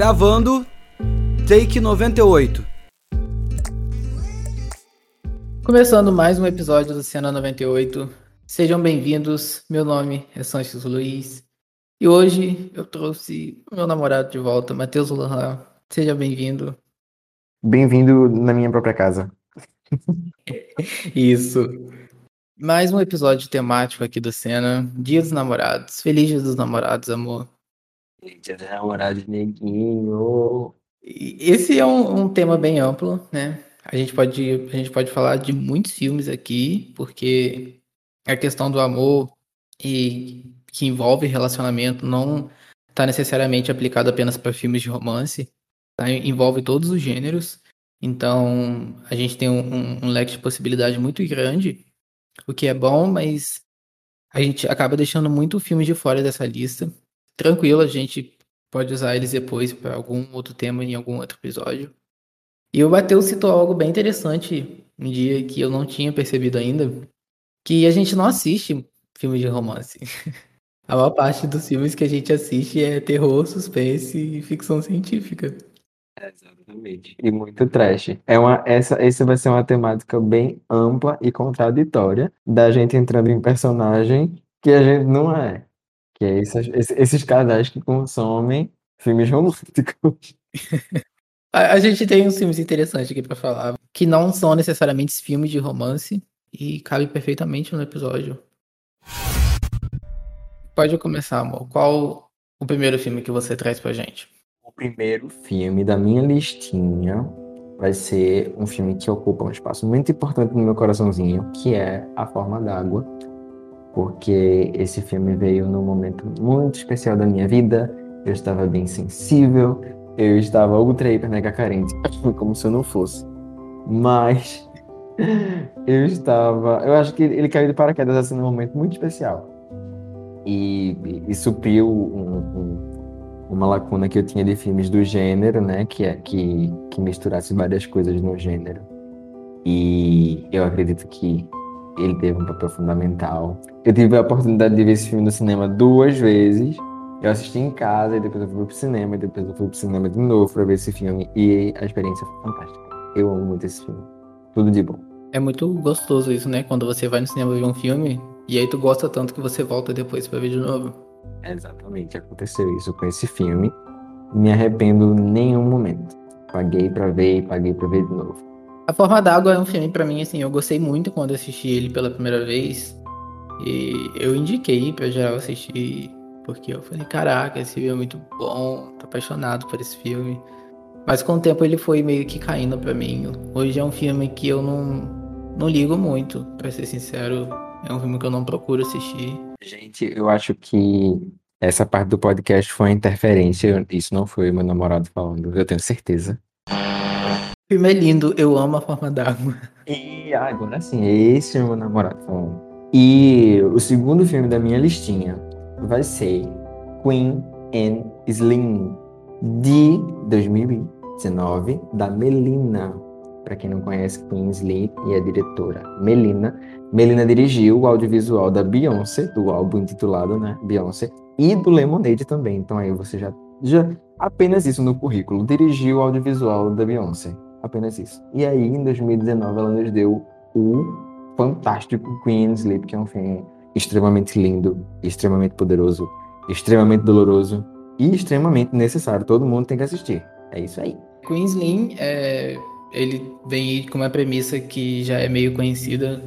Gravando, take 98. Começando mais um episódio do Cena 98. Sejam bem-vindos. Meu nome é Sanches Luiz. E hoje eu trouxe o meu namorado de volta, Matheus Lohan. Seja bem-vindo. Bem-vindo na minha própria casa. Isso. Mais um episódio temático aqui do Cena. Dia dos Namorados. Feliz Dia dos Namorados, amor. Dia dos Namorados, neguinho. Esse é um, um, tema bem amplo, né? A gente, pode, a gente pode falar de muitos filmes aqui, porque a questão do amor e que envolve relacionamento não está necessariamente aplicado apenas para filmes de romance, tá? envolve todos os gêneros. Então, a gente tem um, um, um leque de possibilidade muito grande o que é bom, mas a gente acaba deixando muito filme de fora dessa lista. Tranquilo, a gente pode usar eles depois para algum outro tema em algum outro episódio. E o Bateu citou algo bem interessante um dia que eu não tinha percebido ainda, que a gente não assiste filmes de romance. A maior parte dos filmes que a gente assiste é terror, suspense e ficção científica. Exatamente. E muito trash. É uma, essa, essa vai ser uma temática bem ampla e contraditória da gente entrando em personagem que a gente não é. Que é esses, esses casais que consomem filmes românticos. a, a gente tem uns filmes interessantes aqui para falar, que não são necessariamente filmes de romance e cabe perfeitamente no episódio. Pode começar, amor. Qual o primeiro filme que você traz pra gente? O primeiro filme da minha listinha vai ser um filme que ocupa um espaço muito importante no meu coraçãozinho, que é A Forma d'Água, porque esse filme veio num momento muito especial da minha vida. Eu estava bem sensível, eu estava ultra hiper mega carente, como se eu não fosse. Mas eu estava. Eu acho que ele caiu de paraquedas assim num momento muito especial. E, e, e supriu um, um uma lacuna que eu tinha de filmes do gênero, né? Que, é, que, que misturasse várias coisas no gênero. E eu acredito que ele teve um papel fundamental. Eu tive a oportunidade de ver esse filme no cinema duas vezes. Eu assisti em casa e depois eu fui pro cinema e depois eu fui pro cinema de novo para ver esse filme e a experiência foi fantástica. Eu amo muito esse filme. Tudo de bom. É muito gostoso isso, né? Quando você vai no cinema ver um filme e aí tu gosta tanto que você volta depois para ver de novo. Exatamente, aconteceu isso com esse filme. Me arrependo em nenhum momento. Paguei para ver e paguei para ver de novo. A Forma d'Água é um filme para mim assim, eu gostei muito quando assisti ele pela primeira vez. E eu indiquei para geral assistir porque eu falei, caraca, esse filme é muito bom, tô apaixonado por esse filme. Mas com o tempo ele foi meio que caindo para mim. Hoje é um filme que eu não não ligo muito, para ser sincero. É um filme que eu não procuro assistir. Gente, eu acho que essa parte do podcast foi interferência. Isso não foi meu namorado falando, eu tenho certeza. Filme é lindo, eu amo a forma d'água. E agora sim, esse é meu namorado. E o segundo filme da minha listinha vai ser Queen and Slim, de 2019, da Melina. Para quem não conhece, Queen Slim e a diretora Melina. Melina dirigiu o audiovisual da Beyoncé, do álbum intitulado, né, Beyoncé, e do Lemonade também. Então aí você já, já apenas isso no currículo, dirigiu o audiovisual da Beyoncé, apenas isso. E aí em 2019 ela nos deu o fantástico Queen Sleep, que é um filme extremamente lindo, extremamente poderoso, extremamente doloroso e extremamente necessário. Todo mundo tem que assistir. É isso aí. Queen Slim, é, ele vem com uma premissa que já é meio conhecida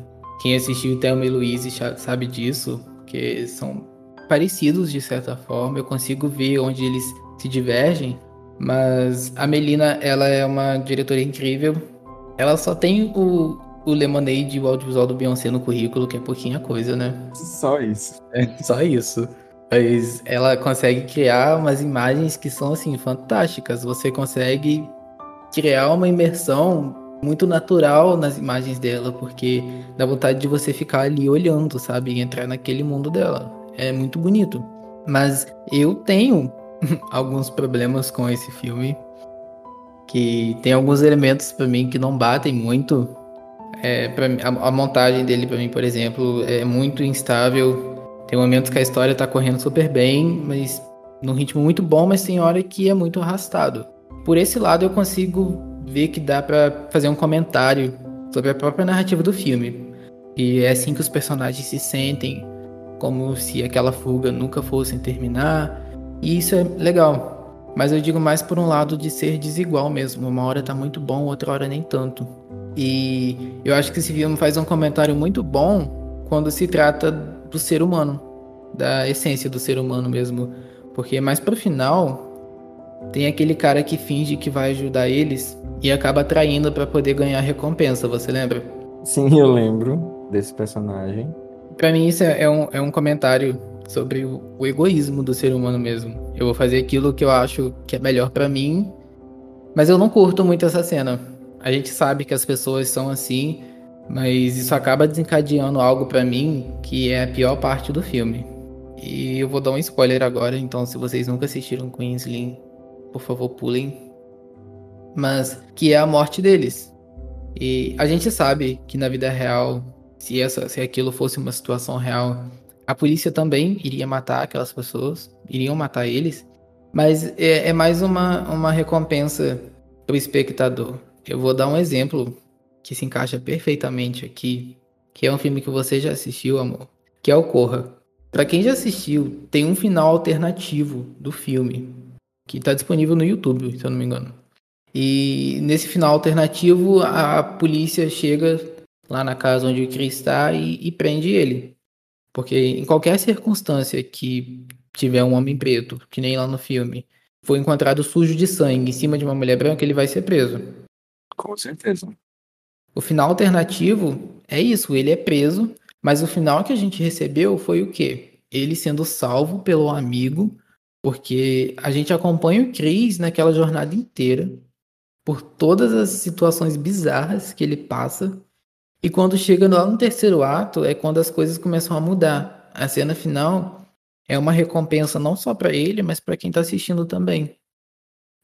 quem assistiu Thelma e Louise sabe disso, que são parecidos de certa forma. Eu consigo ver onde eles se divergem, mas a Melina, ela é uma diretora incrível. Ela só tem o, o Lemonade e o audiovisual do Beyoncé no currículo, que é pouquinha coisa, né? Só isso. É, só isso. Mas ela consegue criar umas imagens que são, assim, fantásticas. Você consegue criar uma imersão muito natural nas imagens dela, porque dá vontade de você ficar ali olhando, sabe? E entrar naquele mundo dela. É muito bonito. Mas eu tenho alguns problemas com esse filme. Que tem alguns elementos para mim que não batem muito. É, pra, a, a montagem dele, para mim, por exemplo, é muito instável. Tem momentos que a história tá correndo super bem, mas num ritmo muito bom, mas tem hora que é muito arrastado. Por esse lado eu consigo ver que dá para fazer um comentário sobre a própria narrativa do filme. E é assim que os personagens se sentem, como se aquela fuga nunca fosse terminar. E isso é legal. Mas eu digo mais por um lado de ser desigual mesmo. Uma hora tá muito bom, outra hora nem tanto. E eu acho que esse filme faz um comentário muito bom quando se trata do ser humano, da essência do ser humano mesmo. Porque mais pro final tem aquele cara que finge que vai ajudar eles e acaba traindo para poder ganhar recompensa, você lembra? Sim, eu lembro desse personagem. Para mim isso é um, é um comentário sobre o, egoísmo do ser humano mesmo. Eu vou fazer aquilo que eu acho que é melhor para mim, mas eu não curto muito essa cena. A gente sabe que as pessoas são assim, mas isso acaba desencadeando algo para mim que é a pior parte do filme. E eu vou dar um spoiler agora, então se vocês nunca assistiram Queensling, por favor pulem. Mas que é a morte deles. E a gente sabe que na vida real, se essa, se aquilo fosse uma situação real, a polícia também iria matar aquelas pessoas, iriam matar eles. Mas é, é mais uma, uma recompensa para o espectador. Eu vou dar um exemplo que se encaixa perfeitamente aqui, que é um filme que você já assistiu, amor, que é o Corra. Para quem já assistiu, tem um final alternativo do filme que está disponível no YouTube, se eu não me engano. E nesse final alternativo, a polícia chega lá na casa onde o Chris está e, e prende ele. Porque em qualquer circunstância que tiver um homem preto, que nem lá no filme, foi encontrado sujo de sangue em cima de uma mulher branca, ele vai ser preso. Com certeza. O final alternativo é isso, ele é preso, mas o final que a gente recebeu foi o quê? Ele sendo salvo pelo amigo porque a gente acompanha o Chris naquela jornada inteira, por todas as situações bizarras que ele passa. E quando chega lá no terceiro ato, é quando as coisas começam a mudar. A cena final é uma recompensa não só para ele, mas para quem está assistindo também.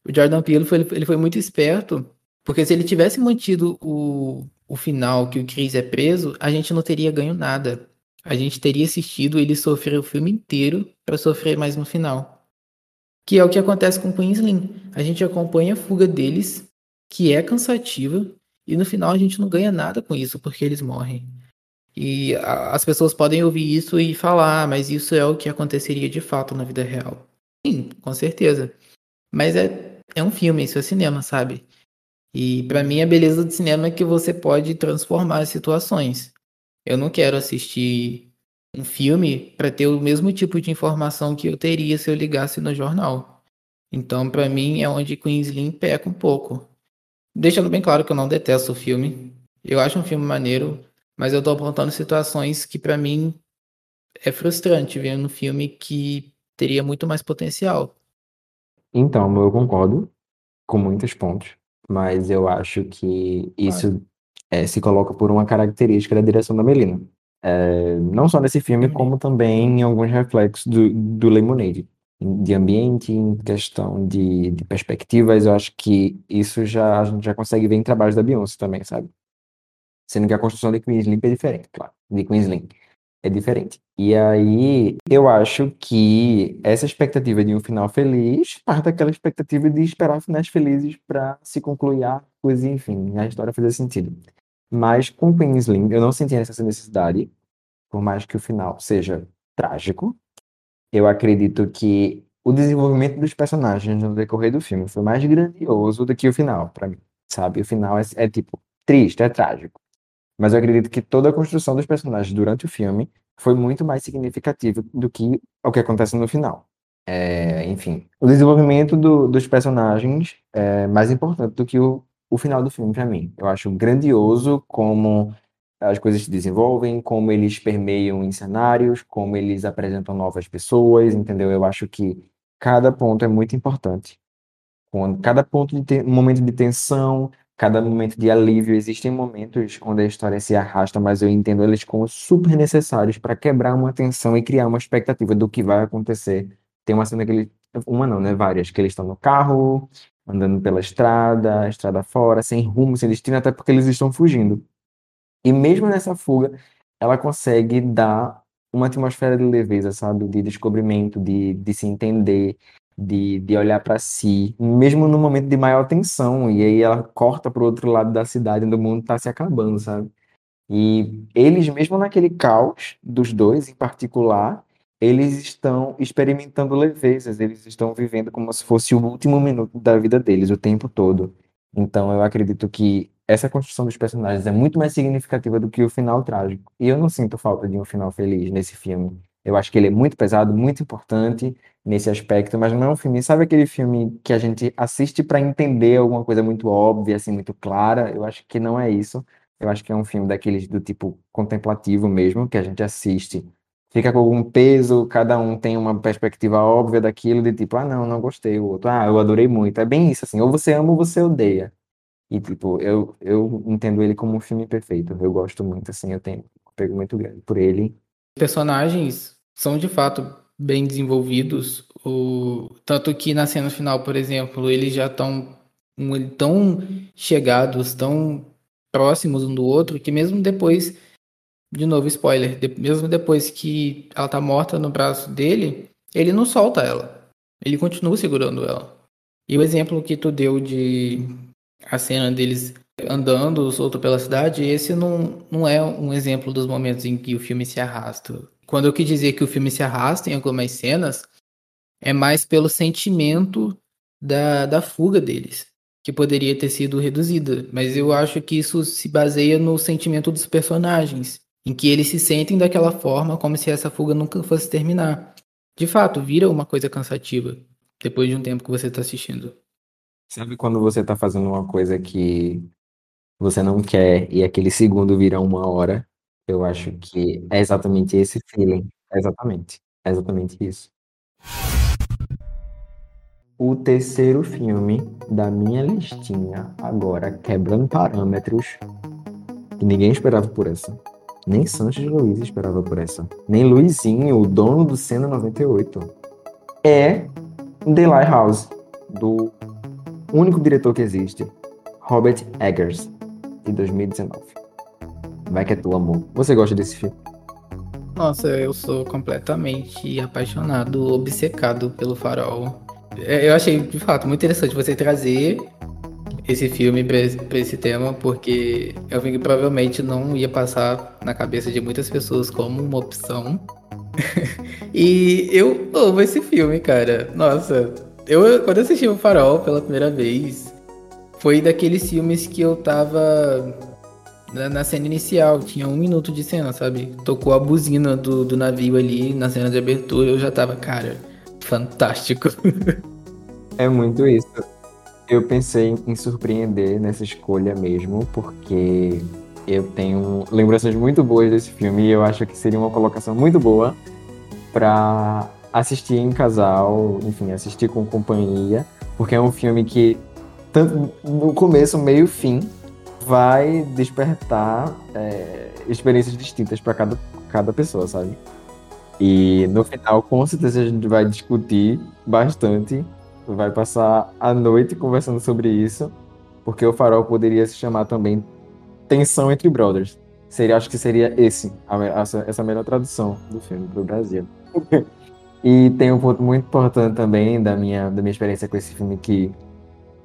O Jordan Peele foi, ele foi muito esperto, porque se ele tivesse mantido o, o final que o Chris é preso, a gente não teria ganho nada. A gente teria assistido ele sofrer o filme inteiro para sofrer mais no final. Que é o que acontece com Queensland. A gente acompanha a fuga deles, que é cansativa, e no final a gente não ganha nada com isso, porque eles morrem. E a, as pessoas podem ouvir isso e falar, ah, mas isso é o que aconteceria de fato na vida real. Sim, com certeza. Mas é, é um filme, isso é cinema, sabe? E para mim a beleza do cinema é que você pode transformar as situações. Eu não quero assistir um filme para ter o mesmo tipo de informação que eu teria se eu ligasse no jornal. Então, para mim, é onde Queensland peca um pouco. Deixando bem claro que eu não detesto o filme. Eu acho um filme maneiro, mas eu tô apontando situações que para mim é frustrante ver no filme que teria muito mais potencial. Então, eu concordo com muitos pontos, mas eu acho que isso é, se coloca por uma característica da direção da Melina. É, não só nesse filme, como também em alguns reflexos do, do Lemonade. De ambiente, em questão de, de perspectivas, eu acho que isso já a gente já consegue ver em trabalhos da Beyoncé também, sabe? Sendo que a construção de Queensland é diferente, claro. De Queensland é diferente. E aí, eu acho que essa expectativa de um final feliz parte daquela expectativa de esperar finais felizes para se concluir a coisa, enfim, a história fazer sentido. Mas com Queensland eu não senti essa necessidade, por mais que o final seja trágico. Eu acredito que o desenvolvimento dos personagens no decorrer do filme foi mais grandioso do que o final, para mim, sabe? O final é, é, tipo triste, é trágico. Mas eu acredito que toda a construção dos personagens durante o filme foi muito mais significativa do que o que acontece no final. É, enfim, o desenvolvimento do, dos personagens é mais importante do que o, o final do filme para mim. Eu acho grandioso como as coisas se desenvolvem, como eles permeiam em cenários, como eles apresentam novas pessoas, entendeu? Eu acho que cada ponto é muito importante. Cada ponto de momento de tensão, cada momento de alívio, existem momentos onde a história se arrasta, mas eu entendo eles como super necessários para quebrar uma tensão e criar uma expectativa do que vai acontecer. Tem uma cena que ele, uma não, né, várias, que eles estão no carro, andando pela estrada, estrada fora, sem rumo, sem destino, até porque eles estão fugindo. E mesmo nessa fuga, ela consegue dar uma atmosfera de leveza, sabe? De descobrimento, de, de se entender, de, de olhar para si, mesmo no momento de maior tensão. E aí ela corta para o outro lado da cidade, onde o mundo está se acabando, sabe? E eles, mesmo naquele caos dos dois em particular, eles estão experimentando levezas, eles estão vivendo como se fosse o último minuto da vida deles, o tempo todo. Então eu acredito que essa construção dos personagens é muito mais significativa do que o final trágico. E eu não sinto falta de um final feliz nesse filme. Eu acho que ele é muito pesado, muito importante nesse aspecto, mas não é um filme, sabe aquele filme que a gente assiste para entender alguma coisa muito óbvia, assim, muito clara? Eu acho que não é isso. Eu acho que é um filme daqueles do tipo contemplativo mesmo, que a gente assiste fica com algum peso, cada um tem uma perspectiva óbvia daquilo, de tipo, ah, não, não gostei, o outro, ah, eu adorei muito. É bem isso, assim, ou você ama ou você odeia. E, tipo, eu, eu entendo ele como um filme perfeito. Eu gosto muito, assim, eu tenho um apego muito grande por ele. Personagens são, de fato, bem desenvolvidos. O... Tanto que na cena final, por exemplo, eles já estão tão chegados, tão próximos um do outro, que mesmo depois de novo, spoiler. De, mesmo depois que ela tá morta no braço dele, ele não solta ela. Ele continua segurando ela. E o exemplo que tu deu de a cena deles andando solto pela cidade, esse não, não é um exemplo dos momentos em que o filme se arrasta. Quando eu quis dizer que o filme se arrasta em algumas cenas, é mais pelo sentimento da, da fuga deles, que poderia ter sido reduzida. Mas eu acho que isso se baseia no sentimento dos personagens em que eles se sentem daquela forma como se essa fuga nunca fosse terminar. De fato, vira uma coisa cansativa depois de um tempo que você está assistindo. Sabe quando você está fazendo uma coisa que você não quer e aquele segundo vira uma hora? Eu acho que é exatamente esse feeling. É exatamente. É exatamente isso. O terceiro filme da minha listinha, agora quebrando parâmetros, que ninguém esperava por essa. Nem Sanches Luiz esperava por essa. Nem Luizinho, o dono do Senna 98. É The Lighthouse, do único diretor que existe, Robert Eggers, de 2019. Vai que é tu, amor. Você gosta desse filme? Nossa, eu sou completamente apaixonado, obcecado pelo farol. É, eu achei, de fato, muito interessante você trazer esse filme para esse, esse, tema, porque eu vi que provavelmente não ia passar na cabeça de muitas pessoas como uma opção. e eu amo esse filme, cara. Nossa, eu quando assisti o Farol pela primeira vez, foi daqueles filmes que eu tava na, na, cena inicial, tinha um minuto de cena, sabe? Tocou a buzina do, do navio ali na cena de abertura, eu já tava, cara, fantástico. É muito isso eu pensei em surpreender nessa escolha mesmo, porque eu tenho lembranças muito boas desse filme e eu acho que seria uma colocação muito boa para assistir em casal, enfim, assistir com companhia, porque é um filme que tanto no começo, meio, fim vai despertar é, experiências distintas para cada, cada pessoa, sabe? E no final, com certeza, a gente vai discutir bastante vai passar a noite conversando sobre isso, porque o farol poderia se chamar também Tensão entre Brothers. Seria, acho que seria esse, a, essa, essa melhor tradução do filme para o Brasil. e tem um ponto muito importante também da minha, da minha experiência com esse filme que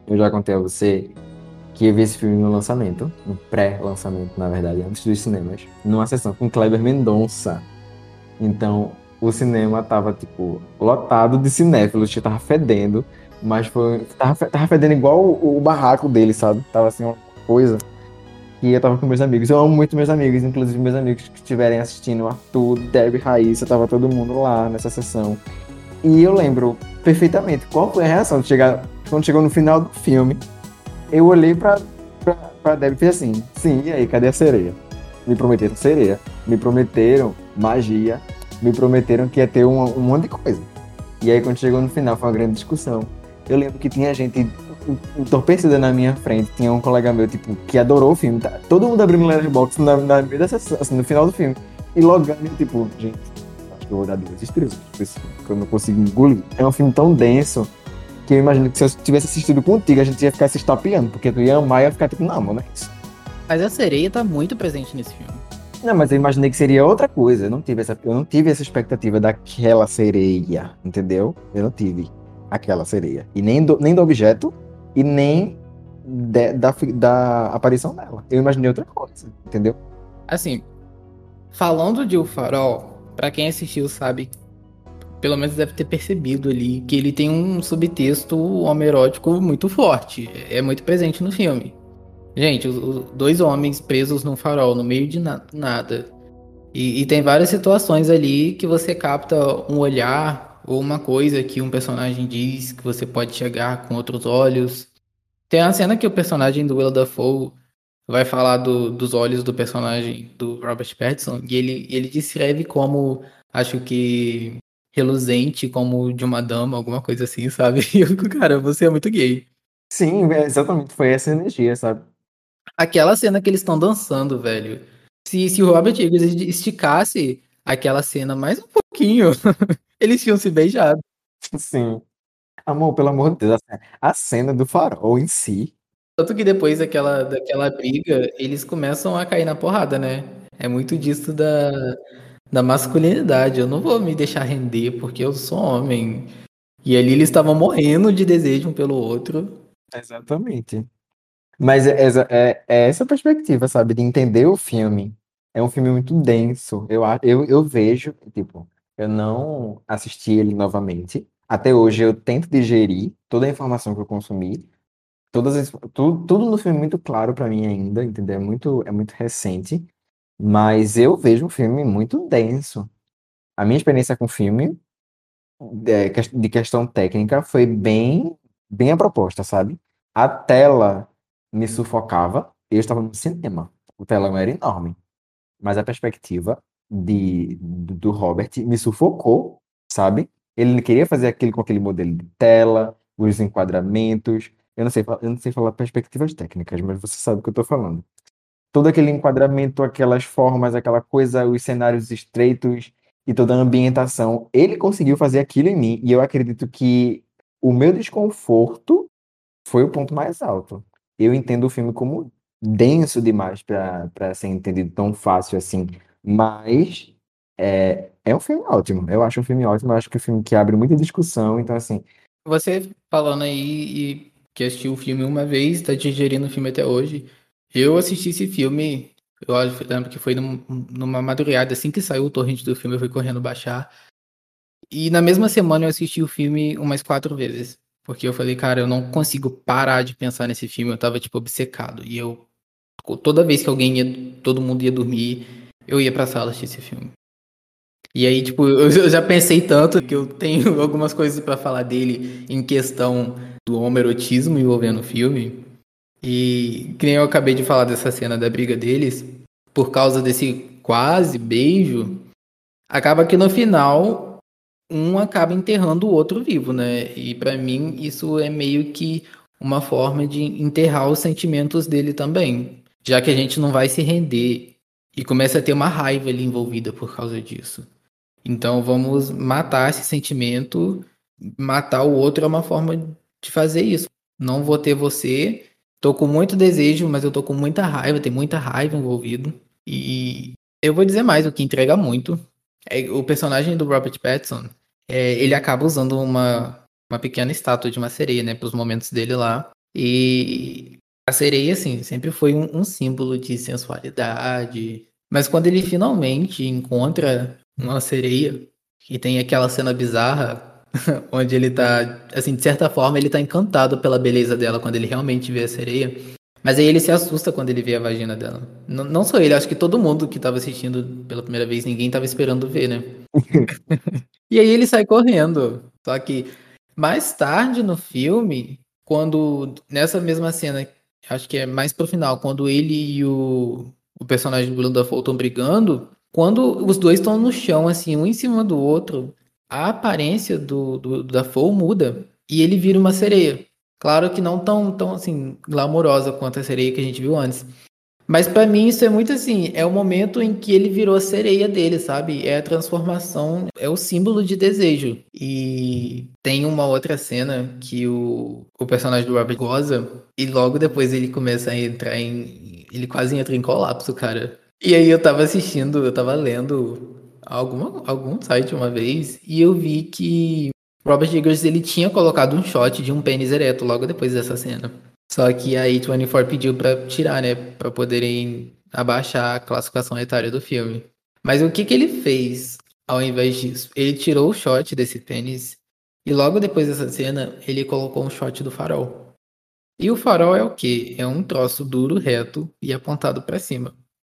eu já contei a você, que eu vi esse filme no lançamento, no pré-lançamento, na verdade, antes dos cinemas, numa sessão com Kleber Mendonça. Então, o cinema tava, tipo, lotado de cinéfilos, que tava fedendo, mas foi. Tava, tava fedendo igual o, o, barraco dele, sabe? Tava assim, uma coisa. E eu tava com meus amigos. Eu amo muito meus amigos, inclusive meus amigos que estiverem assistindo, Arthur, Debbie, Raíssa, tava todo mundo lá nessa sessão. E eu lembro perfeitamente qual foi a reação de chegar, quando chegou no final do filme. Eu olhei pra, pra, pra Debbie e fiz assim: sim, e aí, cadê a sereia? Me prometeram sereia, me prometeram magia, me prometeram que ia ter um, um monte de coisa. E aí, quando chegou no final, foi uma grande discussão. Eu lembro que tinha gente entorpecida na minha frente. Tinha um colega meu, tipo, que adorou o filme. Tá? Todo mundo abrindo Letterboxd na, na meio dessa, assim, no final do filme. E logando, tipo, gente, acho que eu vou dar duas estrelas porque eu não consigo engolir. É um filme tão denso que eu imagino que se eu tivesse assistido contigo, a gente ia ficar se estapeando, porque tu ia amar e ia ficar tipo, não, mano, é isso. Mas a sereia tá muito presente nesse filme. Não, mas eu imaginei que seria outra coisa. Eu não tive essa, eu não tive essa expectativa daquela sereia, entendeu? Eu não tive aquela sereia. E nem do, nem do objeto, e nem de, da, da aparição dela. Eu imaginei outra coisa, entendeu? Assim, falando de O Farol, para quem assistiu sabe, pelo menos deve ter percebido ali que ele tem um subtexto homerótico muito forte. É muito presente no filme. Gente, os, os dois homens presos num farol, no meio de na nada. E, e, tem várias situações ali que você capta um olhar ou uma coisa que um personagem diz que você pode chegar com outros olhos. Tem a cena que o personagem do Will Dafoe vai falar do, dos olhos do personagem do Robert Pattinson e ele, ele descreve como, acho que, reluzente, como de uma dama, alguma coisa assim, sabe? E eu fico, cara, você é muito gay. Sim, é, exatamente, foi essa energia, sabe? Aquela cena que eles estão dançando, velho. Se, se o Robert Eggers esticasse aquela cena mais um pouquinho, eles tinham se beijado. Sim. Amor, pelo amor de Deus, a cena do farol em si. Tanto que depois daquela, daquela briga, eles começam a cair na porrada, né? É muito disso da, da masculinidade. Eu não vou me deixar render porque eu sou homem. E ali eles estavam morrendo de desejo um pelo outro. Exatamente. Mas é, é, é essa perspectiva, sabe? De entender o filme. É um filme muito denso. Eu, eu, eu vejo, tipo, eu não assisti ele novamente. Até hoje eu tento digerir toda a informação que eu consumi. Todas as, tudo, tudo no filme é muito claro para mim ainda, entendeu? É muito, é muito recente. Mas eu vejo um filme muito denso. A minha experiência com o filme, de questão técnica, foi bem, bem a proposta, sabe? A tela me sufocava. Eu estava no cinema. O telão era enorme. Mas a perspectiva de, do Robert me sufocou, sabe? Ele queria fazer aquilo com aquele modelo de tela, os enquadramentos. Eu não sei, eu não sei falar perspectivas técnicas, mas você sabe o que eu estou falando. Todo aquele enquadramento, aquelas formas, aquela coisa, os cenários estreitos e toda a ambientação. Ele conseguiu fazer aquilo em mim e eu acredito que o meu desconforto foi o ponto mais alto eu entendo o filme como denso demais para ser entendido tão fácil assim. Mas é, é um filme ótimo. Eu acho um filme ótimo. Eu acho que é um filme que abre muita discussão. Então, assim. Você falando aí que assistiu o filme uma vez, tá digerindo o filme até hoje. Eu assisti esse filme, eu lembro que foi num, numa madrugada, assim que saiu o torrent do filme, eu fui correndo baixar. E na mesma semana eu assisti o filme umas quatro vezes. Porque eu falei, cara, eu não consigo parar de pensar nesse filme. Eu tava, tipo, obcecado. E eu. Toda vez que alguém ia. Todo mundo ia dormir, eu ia pra sala assistir esse filme. E aí, tipo, eu já pensei tanto que eu tenho algumas coisas para falar dele em questão do homerotismo envolvendo o filme. E que nem eu acabei de falar dessa cena da briga deles, por causa desse quase beijo, acaba que no final um acaba enterrando o outro vivo, né? E para mim isso é meio que uma forma de enterrar os sentimentos dele também, já que a gente não vai se render e começa a ter uma raiva ali envolvida por causa disso. Então vamos matar esse sentimento, matar o outro é uma forma de fazer isso. Não vou ter você, tô com muito desejo, mas eu tô com muita raiva, tem muita raiva envolvido. E eu vou dizer mais, o que entrega muito é, o personagem do Robert Pattinson, é, ele acaba usando uma, uma pequena estátua de uma sereia, né, para os momentos dele lá. E a sereia, assim, sempre foi um, um, símbolo de sensualidade. Mas quando ele finalmente encontra uma sereia, e tem aquela cena bizarra, onde ele tá, assim, de certa forma, ele tá encantado pela beleza dela quando ele realmente vê a sereia. Mas aí ele se assusta quando ele vê a vagina dela. N não só ele, acho que todo mundo que tava assistindo pela primeira vez, ninguém tava esperando ver, né? e aí ele sai correndo. Só que mais tarde no filme, quando nessa mesma cena, acho que é mais pro final, quando ele e o, o personagem do Dafoe estão brigando, quando os dois estão no chão, assim, um em cima do outro, a aparência do, do, do muda e ele vira uma sereia. Claro que não tão, tão assim, glamourosa quanto a sereia que a gente viu antes. Mas para mim isso é muito assim, é o momento em que ele virou a sereia dele, sabe? É a transformação, é o símbolo de desejo. E tem uma outra cena que o, o personagem do Robert goza e logo depois ele começa a entrar em ele quase entra em colapso, cara. E aí eu tava assistindo, eu tava lendo alguma, algum site uma vez e eu vi que Robert Eggers ele tinha colocado um shot de um pênis ereto logo depois dessa cena. Só que a A24 pediu pra tirar, né? Pra poderem abaixar a classificação etária do filme. Mas o que que ele fez ao invés disso? Ele tirou o shot desse pênis e logo depois dessa cena ele colocou um shot do farol. E o farol é o quê? É um troço duro, reto e apontado para cima.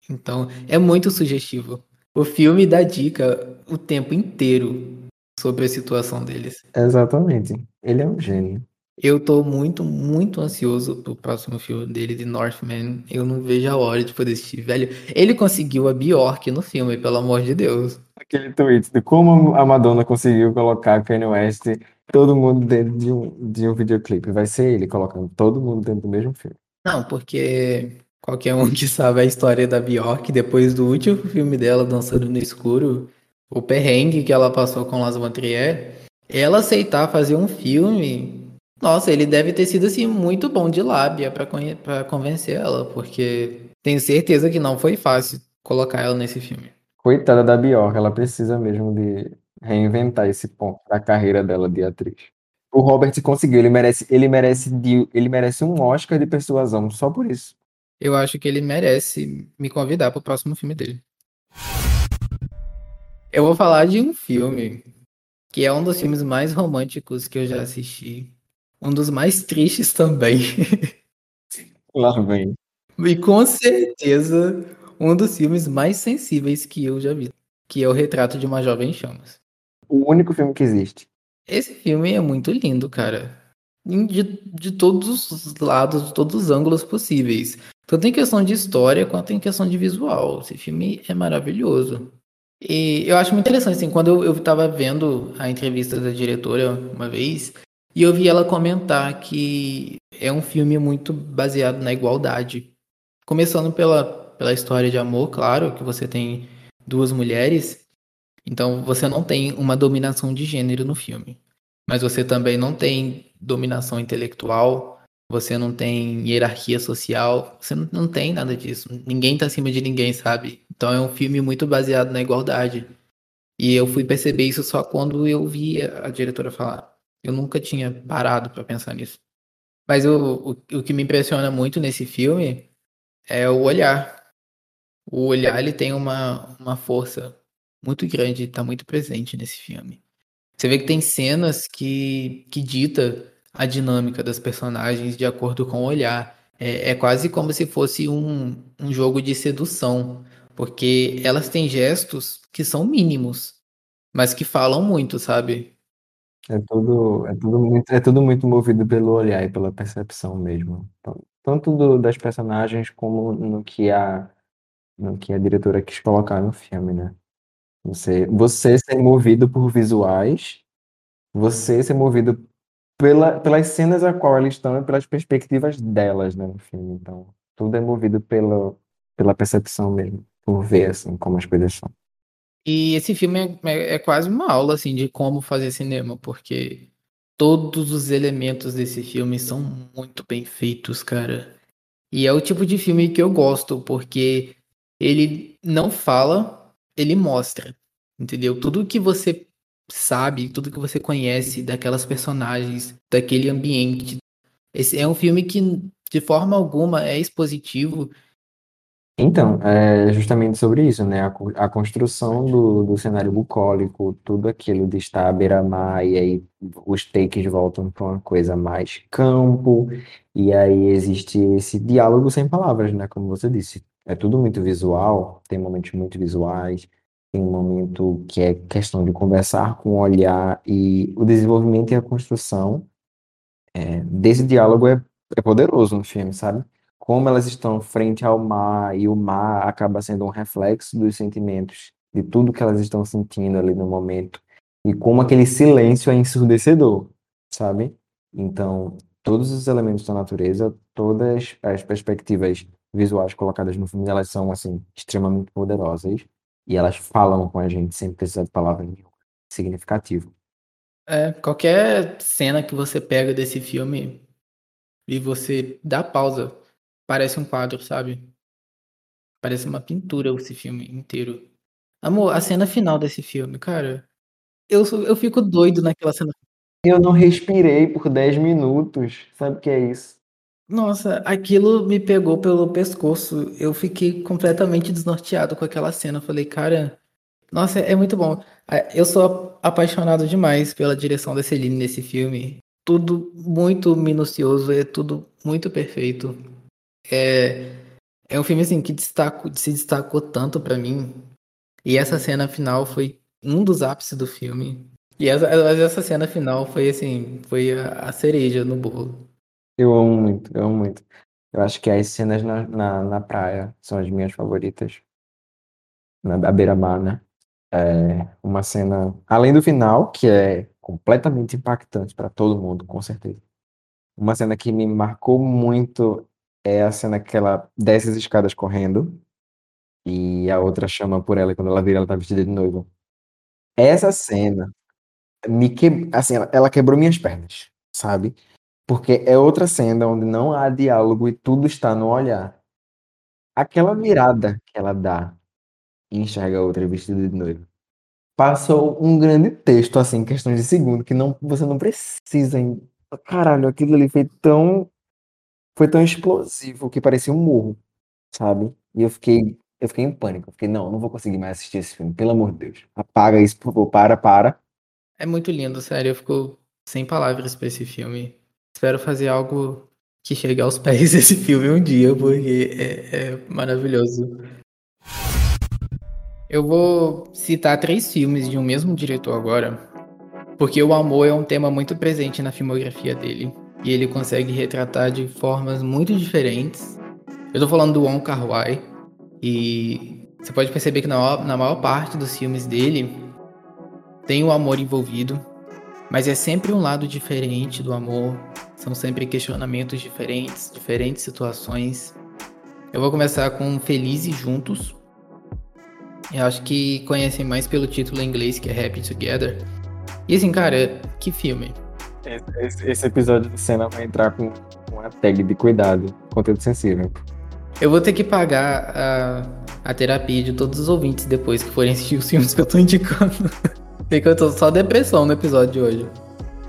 Então é muito sugestivo. O filme dá dica o tempo inteiro sobre a situação deles. Exatamente. Ele é um gênio. Eu tô muito, muito ansioso pro próximo filme dele, de Northman. Eu não vejo a hora de poder assistir, velho. Ele conseguiu a Bjork no filme, pelo amor de Deus. Aquele tweet de como a Madonna conseguiu colocar Kanye West todo mundo dentro de um, de um videoclipe. Vai ser ele colocando todo mundo dentro do mesmo filme. Não, porque qualquer um que sabe a história da Bjork, depois do último filme dela, Dançando no Escuro, o perrengue que ela passou com Las von Trier, ela aceitar fazer um filme nossa, ele deve ter sido assim muito bom de lábia para convencer ela, porque tenho certeza que não foi fácil colocar ela nesse filme. Coitada da Bjork, ela precisa mesmo de reinventar esse ponto da carreira dela de atriz. O Robert conseguiu, ele merece, ele merece, de, ele merece um Oscar de persuasão só por isso. Eu acho que ele merece me convidar para o próximo filme dele. Eu vou falar de um filme que é um dos filmes mais românticos que eu já assisti um dos mais tristes também. Lá vem. E com certeza um dos filmes mais sensíveis que eu já vi, que é o Retrato de uma Jovem Chamas. O único filme que existe. Esse filme é muito lindo, cara. De, de todos os lados, de todos os ângulos possíveis. Tanto em questão de história quanto em questão de visual. Esse filme é maravilhoso. E eu acho muito interessante, assim, quando eu, eu tava vendo a entrevista da diretora uma vez, e eu vi ela comentar que é um filme muito baseado na igualdade. Começando pela, pela história de amor, claro, que você tem duas mulheres, então você não tem uma dominação de gênero no filme. Mas você também não tem dominação intelectual, você não tem hierarquia social, você não, não tem nada disso. Ninguém tá acima de ninguém, sabe? Então é um filme muito baseado na igualdade. E eu fui perceber isso só quando eu vi a diretora falar. Eu nunca tinha parado para pensar nisso. Mas o, o, o que me impressiona muito nesse filme é o olhar. O olhar ele tem uma, uma força muito grande, está muito presente nesse filme. Você vê que tem cenas que, que dita a dinâmica das personagens de acordo com o olhar. É, é quase como se fosse um, um jogo de sedução, porque elas têm gestos que são mínimos, mas que falam muito, sabe? É tudo, é tudo muito, é tudo muito movido pelo olhar e pela percepção mesmo. Tanto do- das personagens como no que a, no que a diretora quis colocar no filme, né? Você, você ser movido por visuais, você ser movido pela, pelas cenas a qual elas estão e pelas perspectivas delas, né, no filme. Então, tudo é movido pela, pela percepção mesmo, por ver assim como as coisas são. E esse filme é, é, é quase uma aula assim de como fazer cinema, porque todos os elementos desse filme são muito bem feitos, cara. E é o tipo de filme que eu gosto, porque ele não fala, ele mostra. Entendeu? Tudo que você sabe, tudo que você conhece daquelas personagens, daquele ambiente. Esse é um filme que, de forma alguma, é expositivo então, é justamente sobre isso, né? A, a construção do, do cenário bucólico, tudo aquilo de estar à beira-mar, e aí os takes voltam para uma coisa mais campo, e aí existe esse diálogo sem palavras, né? Como você disse. É tudo muito visual, tem momentos muito visuais, tem um momento que é questão de conversar com o olhar, e o desenvolvimento e a construção é, desse diálogo é, é poderoso no filme, sabe? Como elas estão frente ao mar e o mar acaba sendo um reflexo dos sentimentos, de tudo que elas estão sentindo ali no momento, e como aquele silêncio é ensurdecedor, sabe? Então, todos os elementos da natureza, todas as perspectivas visuais colocadas no filme, elas são, assim, extremamente poderosas, e elas falam com a gente sem precisar de palavras nenhuma. Significativo. É, qualquer cena que você pega desse filme e você dá pausa Parece um quadro, sabe? Parece uma pintura esse filme inteiro. Amor, a cena final desse filme, cara, eu, eu fico doido naquela cena. Eu não respirei por 10 minutos. Sabe o que é isso? Nossa, aquilo me pegou pelo pescoço. Eu fiquei completamente desnorteado com aquela cena. Eu falei, cara, nossa, é muito bom. Eu sou apaixonado demais pela direção da Celine nesse filme. Tudo muito minucioso, é tudo muito perfeito. É, é um filme assim que destaco, se destacou tanto pra mim. E essa cena final foi um dos ápices do filme. E essa, essa cena final foi assim, foi a, a cereja no bolo. Eu amo muito, eu amo muito. Eu acho que as cenas na, na, na praia são as minhas favoritas. Na à beira-mar, né? É uma cena, além do final, que é completamente impactante para todo mundo, com certeza. Uma cena que me marcou muito é a cena que ela desce as escadas correndo e a outra chama por ela e quando ela vira, ela tá vestida de noiva. Essa cena me que... assim, ela, quebrou minhas pernas, sabe? Porque é outra cena onde não há diálogo e tudo está no olhar. Aquela virada que ela dá e enxerga a outra vestida de noiva. Passou um grande texto, assim, em questão de segundo, que não, você não precisa. Caralho, aquilo ali foi tão. Foi tão explosivo que parecia um morro, sabe? E eu fiquei. Eu fiquei em pânico. Eu fiquei, não, não vou conseguir mais assistir esse filme, pelo amor de Deus. Apaga isso, por favor, para, para. É muito lindo, sério. Eu fico sem palavras pra esse filme. Espero fazer algo que chegue aos pés desse filme um dia, porque é, é maravilhoso. Eu vou citar três filmes de um mesmo diretor agora, porque o amor é um tema muito presente na filmografia dele. E ele consegue retratar de formas muito diferentes. Eu tô falando do Wong Kar Wai, e você pode perceber que na na maior parte dos filmes dele tem o amor envolvido, mas é sempre um lado diferente do amor. São sempre questionamentos diferentes, diferentes situações. Eu vou começar com Felizes Juntos. Eu acho que conhecem mais pelo título em inglês, que é Happy Together. E assim, cara, que filme. Esse, esse episódio de cena vai entrar com uma tag de cuidado, conteúdo sensível. Eu vou ter que pagar a, a terapia de todos os ouvintes depois que forem assistir os filmes que eu tô indicando. Porque eu tô só depressão no episódio de hoje.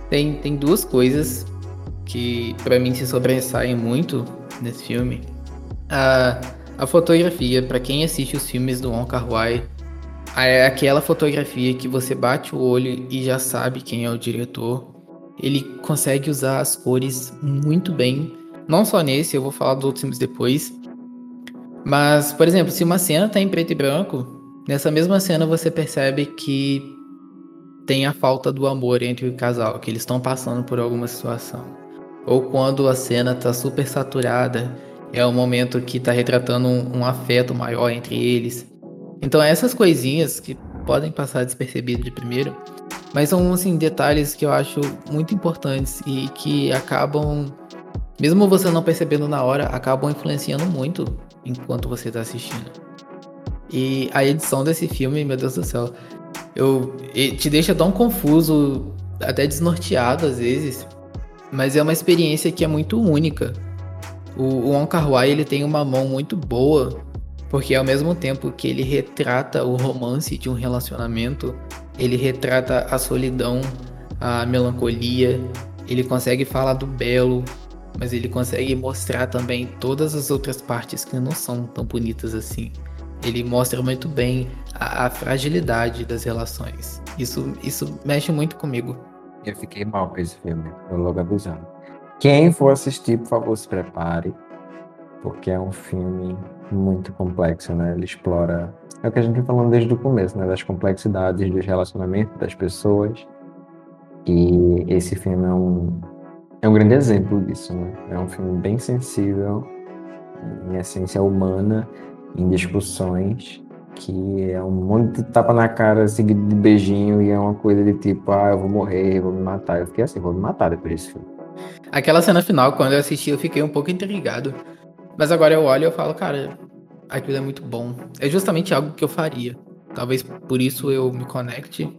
Tem, tem duas coisas que pra mim se sobressaem muito nesse filme. A, a fotografia, pra quem assiste os filmes do Wong Kar Wai, é aquela fotografia que você bate o olho e já sabe quem é o diretor. Ele consegue usar as cores muito bem. Não só nesse, eu vou falar dos outros filmes depois. Mas, por exemplo, se uma cena tá em preto e branco, nessa mesma cena você percebe que tem a falta do amor entre o casal, que eles estão passando por alguma situação. Ou quando a cena tá super saturada, é o momento que tá retratando um, um afeto maior entre eles. Então essas coisinhas que podem passar despercebido de primeiro, mas são assim detalhes que eu acho muito importantes e que acabam, mesmo você não percebendo na hora, acabam influenciando muito enquanto você tá assistindo. E a edição desse filme, meu Deus do céu, eu te deixa tão confuso, até desnorteado às vezes, mas é uma experiência que é muito única. O, o Wong Kar Wai, ele tem uma mão muito boa, porque ao mesmo tempo que ele retrata o romance de um relacionamento, ele retrata a solidão, a melancolia, ele consegue falar do belo, mas ele consegue mostrar também todas as outras partes que não são tão bonitas assim. Ele mostra muito bem a, a fragilidade das relações. Isso, isso mexe muito comigo. Eu fiquei mal com esse filme, tô logo avisando. Quem for assistir, por favor, se prepare, porque é um filme muito complexo, né? Ele explora. É o que a gente vem falando desde o começo, né? Das complexidades dos relacionamentos das pessoas. E esse filme é um, é um grande exemplo disso, né? É um filme bem sensível, em essência humana, em discussões, que é um monte de tapa na cara seguido de beijinho e é uma coisa de tipo, ah, eu vou morrer, vou me matar. Eu fiquei assim, vou me matar depois desse filme. Aquela cena final, quando eu assisti, eu fiquei um pouco intrigado. Mas agora eu olho e eu falo, cara, aquilo é muito bom. É justamente algo que eu faria. Talvez por isso eu me conecte.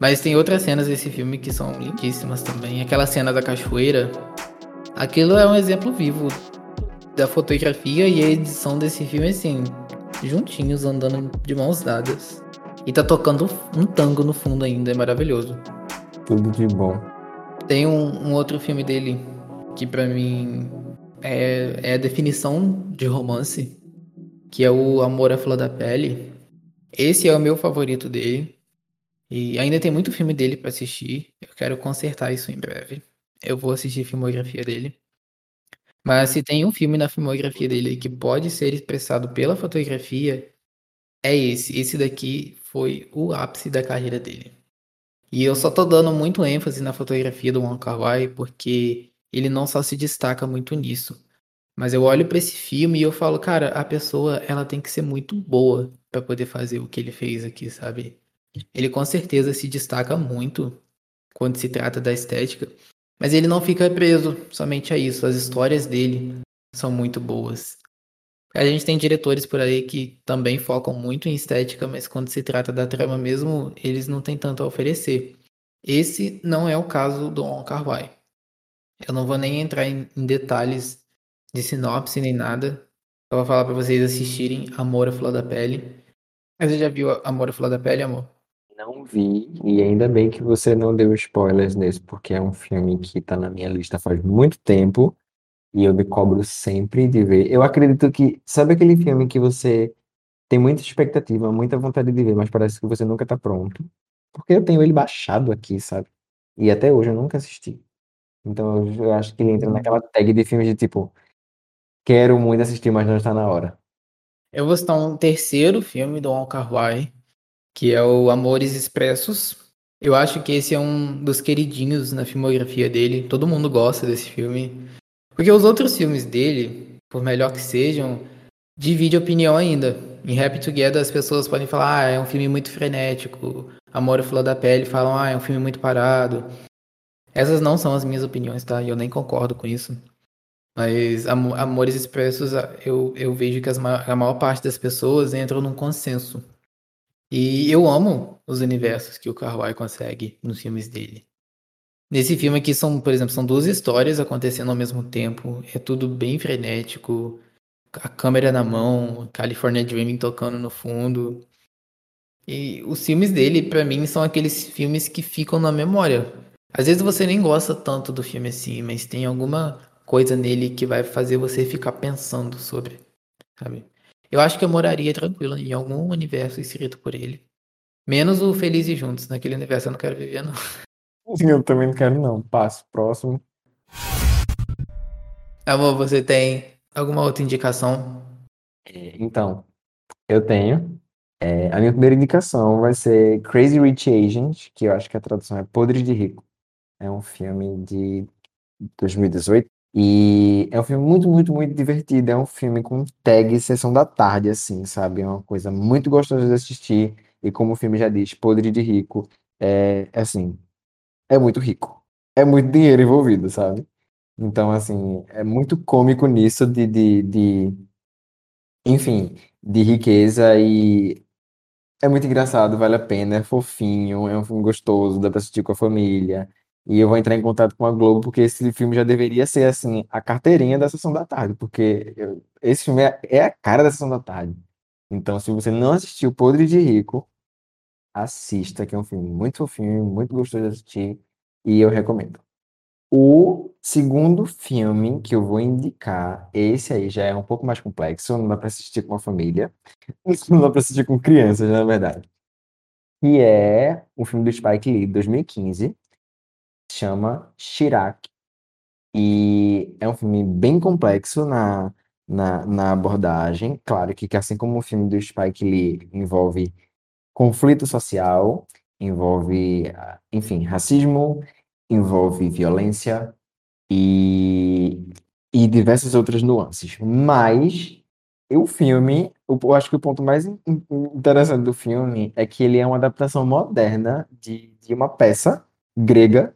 Mas tem outras cenas desse filme que são lindíssimas também. Aquela cena da cachoeira. Aquilo é um exemplo vivo da fotografia e a edição desse filme, assim. juntinhos, andando de mãos dadas. E tá tocando um tango no fundo ainda, é maravilhoso. Tudo de bom. Tem um, um outro filme dele que para mim é, é a definição de romance, que é o Amor à Flor da Pele. Esse é o meu favorito dele. E ainda tem muito filme dele para assistir. Eu quero consertar isso em breve. Eu vou assistir a filmografia dele. Mas se tem um filme na filmografia dele que pode ser expressado pela fotografia, é esse. Esse daqui foi o ápice da carreira dele. E eu só tô dando muito ênfase na fotografia do Wong Kar Wai porque ele não só se destaca muito nisso. Mas eu olho para esse filme e eu falo, cara, a pessoa ela tem que ser muito boa para poder fazer o que ele fez aqui, sabe? Ele com certeza se destaca muito quando se trata da estética, mas ele não fica preso somente a isso. As histórias dele são muito boas. A gente tem diretores por aí que também focam muito em estética, mas quando se trata da trama mesmo, eles não têm tanto a oferecer. Esse não é o caso do On Kar Wai. Eu não vou nem entrar em, em detalhes de sinopse nem nada. Eu vou falar para vocês assistirem Amor à Flor da Pele. Mas você já viu Amor à Flor da Pele, amor? Não vi, e ainda bem que você não deu spoilers nesse, porque é um filme que tá na minha lista faz muito tempo e eu me cobro sempre de ver. Eu acredito que, sabe aquele filme que você tem muita expectativa, muita vontade de ver, mas parece que você nunca tá pronto? Porque eu tenho ele baixado aqui, sabe? E até hoje eu nunca assisti. Então eu acho que ele entra naquela tag de filmes de tipo, quero muito assistir, mas não está na hora. Eu vou citar um terceiro filme do Wong Kar Wai, que é o Amores Expressos. Eu acho que esse é um dos queridinhos na filmografia dele. Todo mundo gosta desse filme. Porque os outros filmes dele, por melhor que sejam, divide opinião ainda. Em Happy Together as pessoas podem falar, ah, é um filme muito frenético. Amor à Flor da Pele falam, ah, é um filme muito parado. Essas não são as minhas opiniões, tá? E eu nem concordo com isso. Mas Amores Expressos, eu, eu vejo que as, a maior parte das pessoas entram num consenso e eu amo os universos que o Carwai consegue nos filmes dele. Nesse filme aqui são, por exemplo, são duas histórias acontecendo ao mesmo tempo. É tudo bem frenético. A câmera na mão, California Dreaming tocando no fundo. E os filmes dele, para mim, são aqueles filmes que ficam na memória. Às vezes você nem gosta tanto do filme assim, mas tem alguma coisa nele que vai fazer você ficar pensando sobre, sabe? Eu acho que eu moraria tranquilo em algum universo escrito por ele. Menos o Felizes Juntos. Naquele universo eu não quero viver, não. Eu também não quero, não. Passo. Próximo. Amor, você tem alguma outra indicação? É, então, eu tenho. É, a minha primeira indicação vai ser Crazy Rich Asians, que eu acho que a tradução é Podres de Rico. É um filme de 2018 e é um filme muito, muito, muito divertido. É um filme com tag sessão da tarde, assim, sabe? É uma coisa muito gostosa de assistir. E como o filme já diz, podre de rico. É, assim, é muito rico. É muito dinheiro envolvido, sabe? Então, assim, é muito cômico nisso de, de, de enfim, de riqueza e é muito engraçado, vale a pena, é fofinho, é um filme gostoso, dá pra assistir com a família. E eu vou entrar em contato com a Globo, porque esse filme já deveria ser, assim, a carteirinha da Sessão da Tarde, porque esse filme é, é a cara da Sessão da Tarde. Então, se você não assistiu Podre de Rico, assista, que é um filme muito fofinho, muito gostoso de assistir, e eu recomendo. O segundo filme que eu vou indicar, esse aí já é um pouco mais complexo, não dá pra assistir com a família, não dá pra assistir com crianças, na verdade. Que é um filme do Spike Lee, de 2015, chama Chirac. E é um filme bem complexo na, na, na abordagem. Claro que, que, assim como o filme do Spike Lee envolve conflito social, envolve, enfim, racismo, envolve violência e, e diversas outras nuances. Mas o filme, eu acho que o ponto mais interessante do filme é que ele é uma adaptação moderna de, de uma peça grega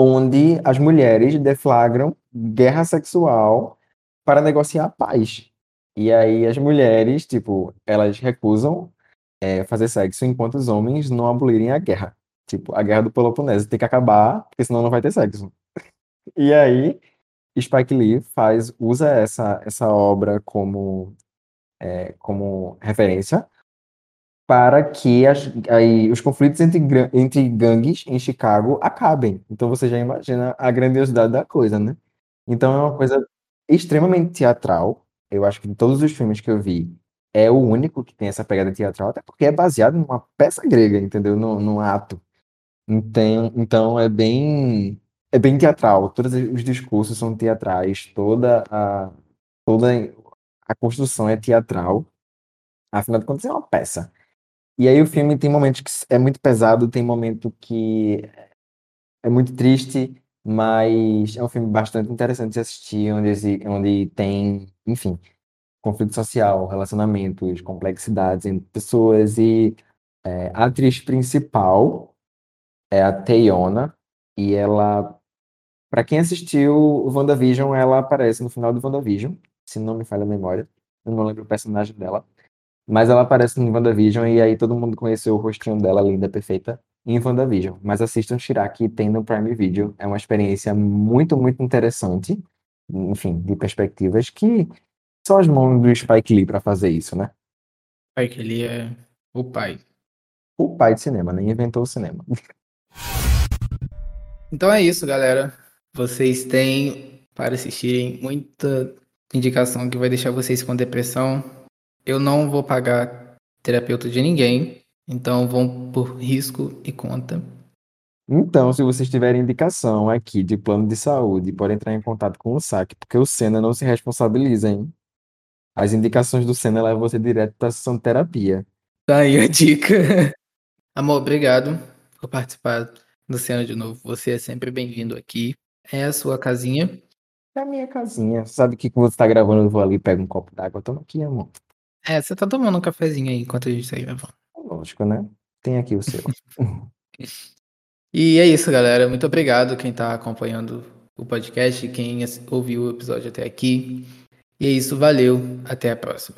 onde as mulheres deflagram guerra sexual para negociar paz. E aí as mulheres, tipo, elas recusam é, fazer sexo enquanto os homens não abolirem a guerra. Tipo, a guerra do Peloponeso tem que acabar, porque senão não vai ter sexo. E aí, Spike Lee faz, usa essa, essa obra como é, como referência para que as, aí, os conflitos entre, entre gangues em Chicago acabem. Então você já imagina a grandiosidade da coisa, né? Então é uma coisa extremamente teatral. Eu acho que de todos os filmes que eu vi, é o único que tem essa pegada teatral, até porque é baseado numa peça grega, entendeu? Num, num ato. Então, então é bem é bem teatral. Todos os discursos são teatrais, toda a toda a construção é teatral. Afinal de contas, é uma peça. E aí o filme tem momentos que é muito pesado, tem momento que é muito triste, mas é um filme bastante interessante de assistir, onde, onde tem, enfim, conflito social, relacionamentos, complexidades entre pessoas e é, a atriz principal é a Teyona e ela, para quem assistiu o WandaVision, ela aparece no final do WandaVision, se não me falha a memória, eu não lembro o personagem dela, mas ela aparece no WandaVision e aí todo mundo conheceu o rostinho dela, linda, perfeita, em WandaVision. Mas assistam Shiraki, tem no Prime Video, é uma experiência muito, muito interessante, enfim, de perspectivas que são as mãos do Spike Lee para fazer isso, né? Spike Lee é o pai. O pai de cinema, nem inventou o cinema. Então é isso, galera. Vocês têm para assistirem muita indicação que vai deixar vocês com depressão. Eu não vou pagar terapeuta de ninguém, então vão por risco e conta. Então, se vocês tiverem indicação aqui de plano de saúde, pode entrar em contato com o SAC, porque o Senna não se responsabiliza, hein? As indicações do Senna levam você direto para a sessão de terapia. Tá aí a dica. Amor, obrigado por participar do Senna de novo. Você é sempre bem-vindo aqui. É a sua casinha. É a minha casinha. Sabe que quando você tá gravando, eu vou ali, pego um copo d'água, toma aqui, amor. É, você tá tomando um cafezinho aí enquanto a gente tá gravando. Lógico, né? Tem aqui o seu. e é isso, galera. Muito obrigado quem tá acompanhando o podcast, quem ouviu o episódio até aqui. E é isso, valeu. Até a próxima.